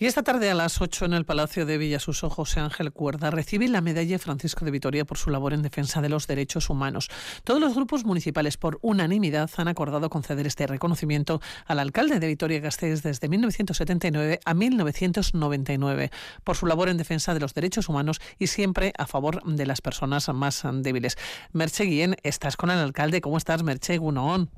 Y esta tarde a las 8 en el Palacio de Villasuso, José Ángel Cuerda recibe la medalla Francisco de Vitoria por su labor en defensa de los derechos humanos. Todos los grupos municipales, por unanimidad, han acordado conceder este reconocimiento al alcalde de Vitoria-Gasteiz desde 1979 a 1999 por su labor en defensa de los derechos humanos y siempre a favor de las personas más débiles. Merche Guillén, estás con el alcalde. ¿Cómo estás, Merche Gunoón?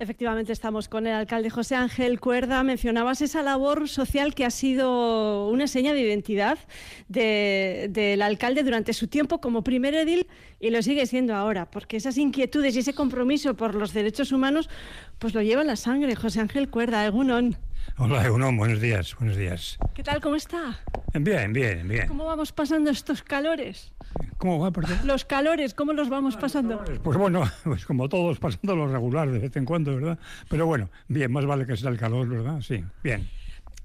Efectivamente, estamos con el alcalde José Ángel Cuerda. Mencionabas esa labor social que ha sido una seña de identidad del alcalde durante su tiempo como primer edil y lo sigue siendo ahora, porque esas inquietudes y ese compromiso por los derechos humanos, pues lo lleva en la sangre. José Ángel Cuerda, Egunon. Hola, Egunon, buenos días, buenos días. ¿Qué tal, cómo está? Bien, bien, bien. ¿Cómo vamos pasando estos calores? ¿Cómo va, perdón? Los calores, ¿cómo los vamos pasando? Pues bueno, pues como todos, pasando lo regular de vez en cuando, ¿verdad? Pero bueno, bien, más vale que sea el calor, ¿verdad? Sí, bien.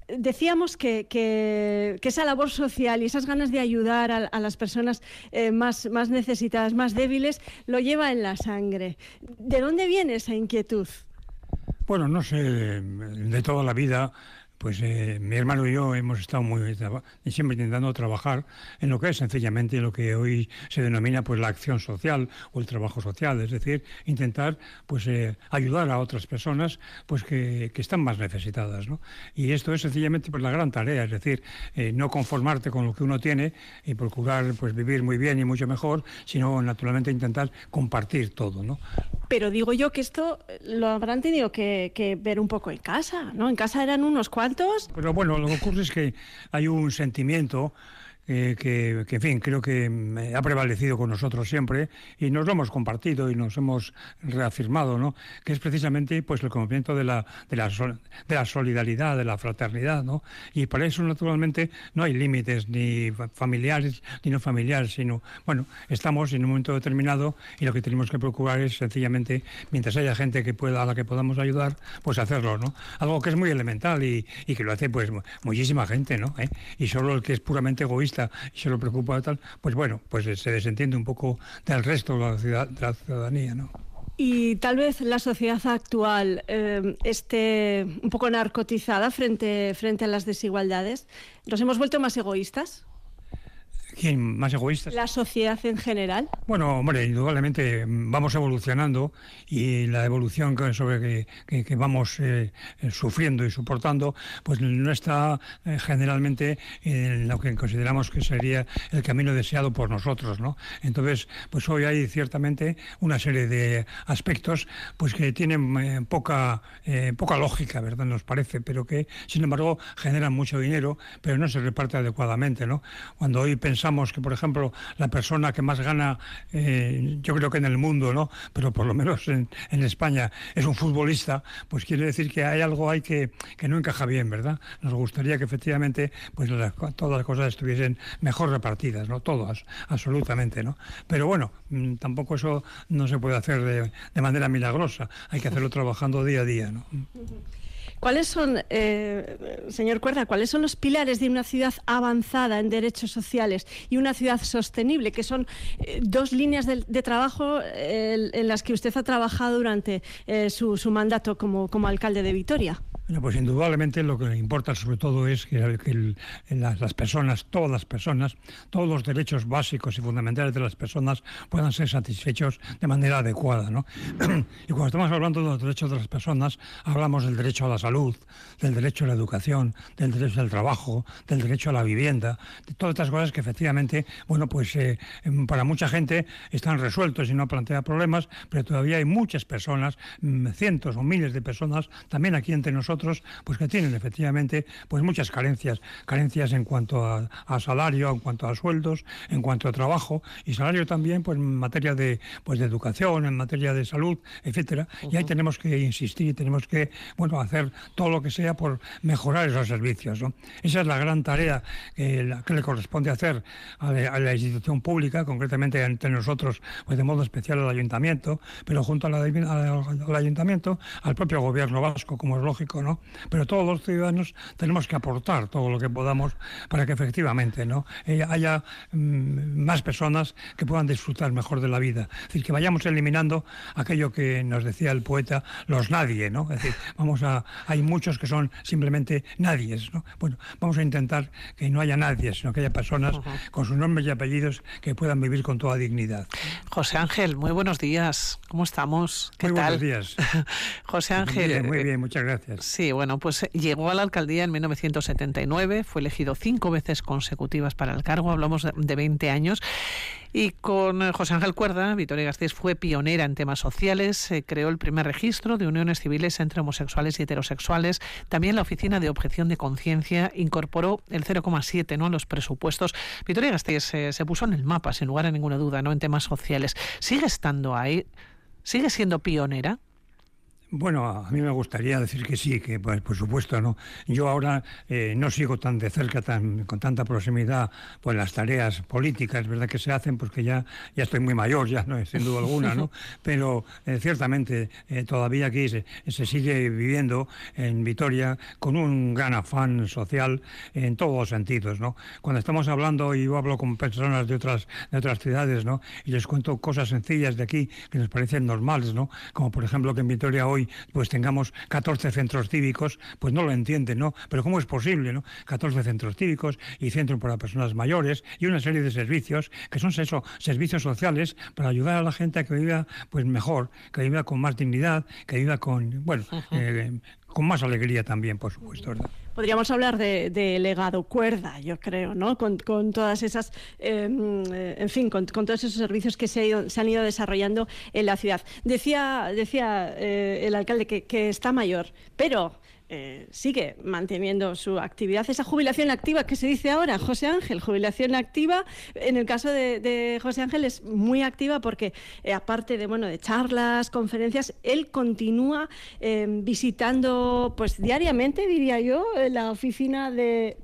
Decíamos que, que, esa labor social y esas ganas de ayudar a, las personas eh, más, más necesitadas, más débiles, lo lleva en la sangre. ¿De dónde viene esa inquietud? Bueno, no sé, de toda la vida pues eh, mi hermano y yo hemos estado muy siempre intentando trabajar en lo que es sencillamente lo que hoy se denomina pues la acción social o el trabajo social, es decir, intentar pues eh, ayudar a otras personas pues que, que, están más necesitadas, ¿no? Y esto es sencillamente pues la gran tarea, es decir, eh, no conformarte con lo que uno tiene y procurar pues vivir muy bien y mucho mejor, sino naturalmente intentar compartir todo, ¿no? Pero digo yo que esto lo habrán tenido que, ver un poco en casa, ¿no? En casa eran unos cuantos pero bueno, lo que ocurre es que hay un sentimiento eh, que, en fin, creo que mm, ha prevalecido con nosotros siempre y nos lo hemos compartido y nos hemos reafirmado, ¿no? Que es precisamente pues el conocimiento de la, de la, de la solidaridad, de la fraternidad, ¿no? Y para eso, naturalmente, no hay límites ni familiares ni no familiares, sino, bueno, estamos en un momento determinado y lo que tenemos que procurar es sencillamente, mientras haya gente que pueda, a la que podamos ayudar, pues hacerlo, ¿no? Algo que es muy elemental y, y que lo hace pues muchísima gente, ¿no? ¿Eh? Y solo el que es puramente egoísta y se lo preocupa tal, pues bueno, pues se desentiende un poco del resto de la, ciudadanía, ¿no? Y tal vez la sociedad actual eh, esté un poco narcotizada frente, frente a las desigualdades. ¿Nos hemos vuelto más egoístas? ¿Quién más egoístas? La sociedad en general. Bueno, hombre, indudablemente mm, vamos evolucionando y la evolución sobre que, que, vamos eh, eh, sufriendo y soportando, pues no está eh, generalmente en lo que consideramos que sería el camino deseado por nosotros, ¿no? Entonces, pues hoy hay ciertamente una serie de aspectos, pues que tienen poca poca lógica, ¿verdad? Nos parece, pero que sin embargo generan mucho dinero, pero no se reparte adecuadamente, ¿no? Cuando hoy pensamos pensamos que, por ejemplo, la persona que más gana, eh, yo creo que en el mundo, ¿no? Pero por lo menos en, España es un futbolista, pues quiere decir que hay algo ahí que, que no encaja bien, ¿verdad? Nos gustaría que efectivamente pues todas las cosas estuviesen mejor repartidas, ¿no? Todas, absolutamente, ¿no? Pero bueno, mm, tampoco eso no se puede hacer de, de manera milagrosa, hay que hacerlo trabajando día a día, ¿no? ¿Cuáles son, eh, señor Cuerda, cuáles son los pilares de una ciudad avanzada en derechos sociales y una ciudad sostenible, que son eh, dos líneas de, trabajo eh, en las que usted ha trabajado durante su, su, mandato como alcalde de Vitoria? Bueno, pues indudablemente lo que importa sobre todo es que, las, personas, todas las personas, todos los derechos básicos y fundamentales de las personas puedan ser satisfechos de manera adecuada. ¿no? y cuando estamos hablando de los derechos de las personas, hablamos del derecho a la salud, del derecho a la educación, del derecho al trabajo, del derecho a la vivienda, de todas estas cosas que efectivamente, bueno, pues eh, em, para mucha gente están resueltos y no plantea problemas, pero todavía hay muchas personas, mm, cientos o miles de personas, también aquí entre nosotros, pues que tienen efectivamente pues muchas carencias, carencias en cuanto a, salario, en cuanto a sueldos, en cuanto a trabajo y salario también pues en materia de pues de educación, en materia de salud, etcétera. Y ahí tenemos que insistir y tenemos que bueno hacer todo lo que sea por mejorar esos servicios. Esa es la gran tarea que, le corresponde hacer a la, institución pública, concretamente entre nosotros, pues de modo especial al ayuntamiento, pero junto al ayuntamiento, al propio gobierno vasco, como es lógico, ¿no? Pero todos los ciudadanos tenemos que aportar todo lo que podamos para que efectivamente, ¿no? Eh, haya mm, más personas que puedan disfrutar mejor de la vida. Es decir, que vayamos eliminando aquello que nos decía el poeta, los nadie, ¿no? Es decir, vamos a, hay muchos que son simplemente nadies, ¿no? Bueno, vamos a intentar que no haya nadie, sino que haya personas con sus nombres y apellidos que puedan vivir con toda dignidad. José Ángel, muy buenos días. ¿Cómo estamos? ¿Qué muy buenos días. José Ángel. muy bien, muchas gracias. Sí, bueno, pues llegó a la alcaldía en 1979, fue elegido cinco veces consecutivas para el cargo, hablamos de 20 años. Y con José Ángel Cuerda, Victoria Gasteiz fue pionera en temas sociales, se creó el primer registro de uniones civiles entre homosexuales y heterosexuales. También la Oficina de Objeción de Conciencia incorporó el 0,7 ¿no? a los presupuestos. Victoria Gasteiz eh, se puso en el mapa, sin lugar a ninguna duda, ¿no? en temas sociales. ¿Sigue estando ahí? ¿Sigue siendo pionera? Bueno, a mí me gustaría decir que sí, que pues, por supuesto, ¿no? Yo ahora eh, no sigo tan de cerca, tan, con tanta proximidad, pues las tareas políticas, ¿verdad? Que se hacen, porque ya, ya estoy muy mayor, ya, ¿no? Sin duda alguna, ¿no? Pero eh, ciertamente eh, todavía aquí se, se, sigue viviendo en Vitoria con un gran afán social en todos los sentidos, ¿no? Cuando estamos hablando, y yo hablo con personas de otras, de otras ciudades, ¿no? Y les cuento cosas sencillas de aquí que nos parecen normales, ¿no? Como por ejemplo que en Vitoria hoy pues tengamos 14 centros cívicos, pues no lo entienden, ¿no? Pero ¿cómo es posible, ¿no? 14 centros cívicos y centros para personas mayores y una serie de servicios que son eso, servicios sociales para ayudar a la gente a que viva pues mejor, que viva con más dignidad, que viva con, bueno, eh, con más alegría también, por supuesto, ¿verdad? podríamos hablar de, legado cuerda, yo creo, ¿no? Con, todas esas, em, eh, en fin, con, todos esos servicios que se, han ido desarrollando en la ciudad. Decía, decía eh, el alcalde que está mayor, pero eh, sigue manteniendo su actividad, esa jubilación activa que se dice ahora, José Ángel, jubilación activa, en el caso de, José Ángel es muy activa porque eh, aparte de bueno de charlas, conferencias, él continúa eh, visitando pues diariamente, diría yo, la oficina de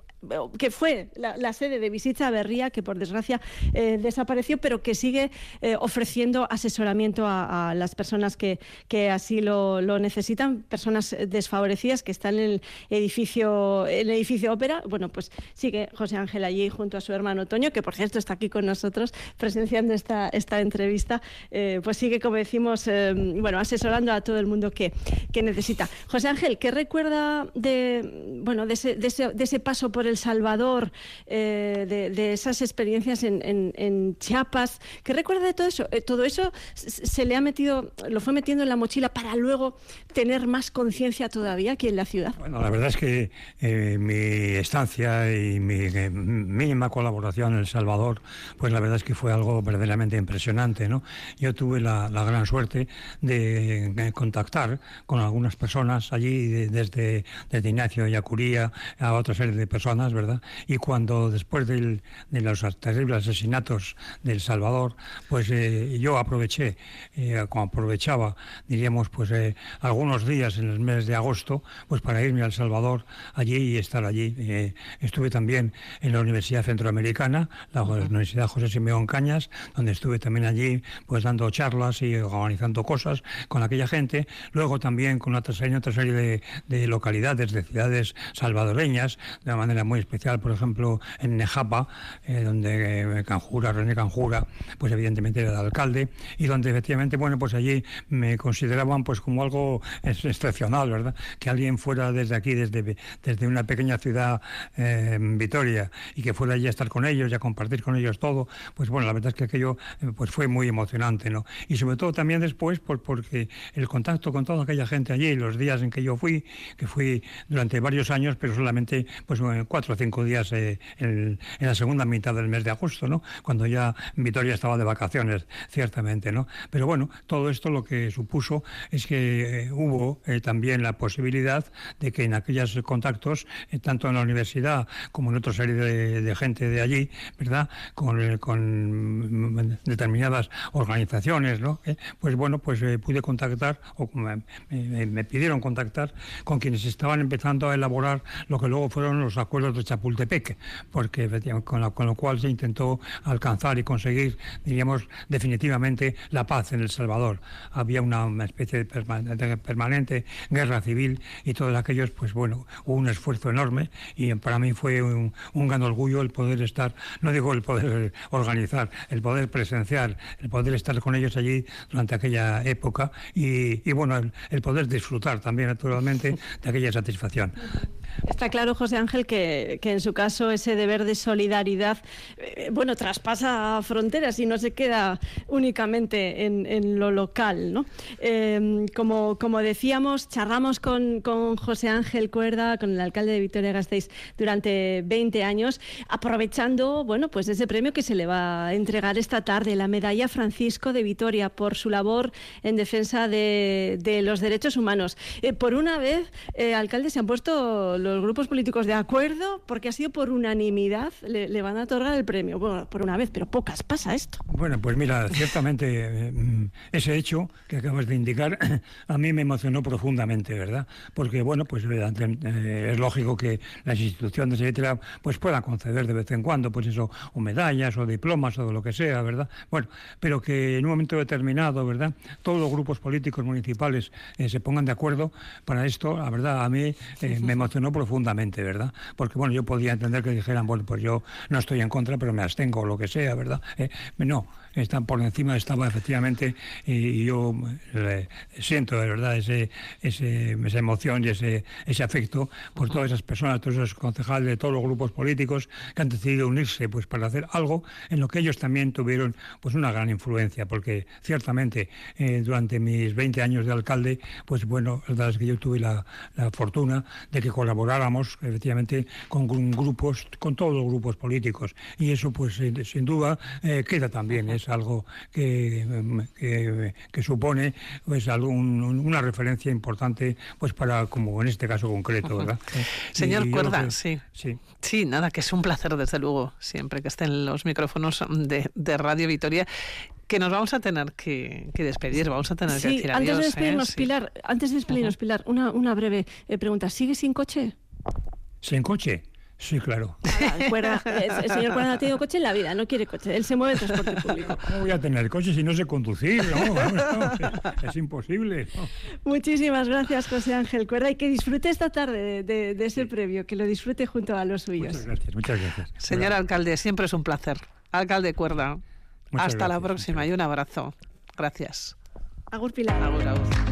que fue la, sede de Visita Berría, que por desgracia eh, desapareció, pero que sigue eh, ofreciendo asesoramiento a, las personas que, que así lo, necesitan, personas desfavorecidas que están en el edificio, el edificio ópera. Bueno, pues sigue José Ángel allí junto a su hermano Toño, que por cierto está aquí con nosotros presenciando esta, esta entrevista, eh, pues sigue, como decimos, bueno, asesorando a todo el mundo que, que necesita. José Ángel, ¿qué recuerda de, bueno, de ese, de ese, de ese paso por el Salvador, eh, de, esas experiencias en, Chiapas. ¿Qué recuerda de todo eso? Eh, todo eso se le ha metido, lo fue metiendo en la mochila para luego tener más conciencia todavía aquí en la ciudad. Bueno, la verdad es que eh, mi estancia y mi mínima colaboración en El Salvador, pues la verdad es que fue algo verdaderamente impresionante, ¿no? Yo tuve la, gran suerte de, contactar con algunas personas allí, desde, desde Ignacio Yacuría a otra serie de personas ¿verdad? Y cuando después de los terribles asesinatos de El Salvador, pues eh, yo aproveché, eh, como aprovechaba, diríamos, pues eh, algunos días en el mes de agosto, pues para irme a El Salvador allí y estar allí. estuve también en la Universidad Centroamericana, la Universidad José Simeón Cañas, donde estuve también allí, pues dando charlas y organizando cosas con aquella gente. Luego también con otra serie, otra serie de, de localidades, de ciudades salvadoreñas, de manera muy especial, por ejemplo, en Nejapa, eh, donde eh, Canjura, René Canjura, pues evidentemente era el alcalde, y donde efectivamente, bueno, pues allí me consideraban pues como algo excepcional, ¿verdad? Que alguien fuera desde aquí, desde, desde una pequeña ciudad, eh, Vitoria, y que fuera allí a estar con ellos y a compartir con ellos todo, pues bueno, la verdad es que aquello pues fue muy emocionante, ¿no? Y sobre todo también después, pues porque el contacto con toda aquella gente allí, los días en que yo fui, que fui durante varios años, pero solamente pues cuatro o cinco días eh, en, la segunda mitad del mes de agosto, ¿no? Cuando ya Vitoria estaba de vacaciones, ciertamente, ¿no? Pero bueno, todo esto lo que supuso es que eh, hubo eh, también la posibilidad de que en aquellos contactos, tanto en la universidad como en otra serie de, gente de allí, ¿verdad? Con, determinadas organizaciones, ¿no? pues bueno, pues pude contactar, o me, pidieron contactar con quienes estaban empezando a elaborar lo que luego fueron los acuerdos de Chapultepec, porque con con lo cual se intentó alcanzar y conseguir, diríamos, definitivamente la paz en El Salvador. Había una, especie de permanente, guerra civil y todos aquellos, pues bueno, hubo un esfuerzo enorme y para mí fue un, gran orgullo el poder estar, no digo el poder organizar, el poder presenciar, el poder estar con ellos allí durante aquella época y, bueno, el poder disfrutar también naturalmente de aquella satisfacción. Está claro, José Ángel, que, en su caso ese deber de solidaridad, eh, bueno, traspasa fronteras y no se queda únicamente en, lo local, ¿no? Em, como, como decíamos, charlamos con, José Ángel Cuerda, con el alcalde de Vitoria-Gasteiz durante 20 años, aprovechando, bueno, pues ese premio que se le va a entregar esta tarde, la medalla Francisco de Vitoria, por su labor en defensa de, los derechos humanos. Eh, por una vez, eh, alcalde, se han puesto los grupos políticos de acuerdo, porque ha sido por unanimidad, le, van a otorgar el premio. Bueno, por una vez, pero pocas pasa esto. Bueno, pues mira, ciertamente mm, ese hecho que acabas de indicar a mí me emocionó profundamente, ¿verdad? Porque, bueno, pues eh, es lógico que las instituciones, etcétera, pues puedan conceder de vez en cuando, pues eso, o medallas o diplomas o lo que sea, ¿verdad? Bueno, pero que en un momento determinado, ¿verdad? Todos los grupos políticos municipales eh, se pongan de acuerdo para esto, la verdad, a mí eh, me emocionó profundamente, ¿verdad? Porque, bueno, yo podía entender que dijeran, bueno, pues yo no estoy en contra, pero me abstengo o lo que sea, ¿verdad? Eh, no, están por encima estaba efectivamente y yo siento de verdad ese, esa emoción y ese, ese afecto por todas esas personas, todos esos concejales de todos los grupos políticos que han decidido unirse pues para hacer algo en lo que ellos también tuvieron pues una gran influencia porque ciertamente eh, durante mis 20 años de alcalde pues bueno, la verdad es que yo tuve la, fortuna de que colaboráramos efectivamente con, grupos, con todos los grupos políticos y eso pues sin duda eh, queda también es algo que, que, supone pues algún, una referencia importante pues para como en este caso concreto, ¿verdad? Señor Cuerda, sí. sí. nada, que es un placer desde luego siempre que estén los micrófonos de, de Radio Vitoria que nos vamos a tener que, despedir, vamos a tener que decir antes De ¿eh? despedirnos, Pilar, Antes de despedirnos, Pilar, una, una breve eh, pregunta. ¿Sigue sin coche? ¿Sin coche? Sí, claro. el, señor Cuerda ha tenido coche en la vida, no quiere coche, él se mueve en transporte público. ¿Cómo voy a tener coche si no sé conducir? es, imposible. Muchísimas gracias, José Ángel Cuerda, y que disfrute esta tarde de, ese premio, que lo disfrute junto a los suyos. Muchas gracias, muchas gracias. Señor alcalde, siempre es un placer. Alcalde Cuerda, hasta la próxima y un abrazo. Gracias. Agur Pilar. Agur, agur.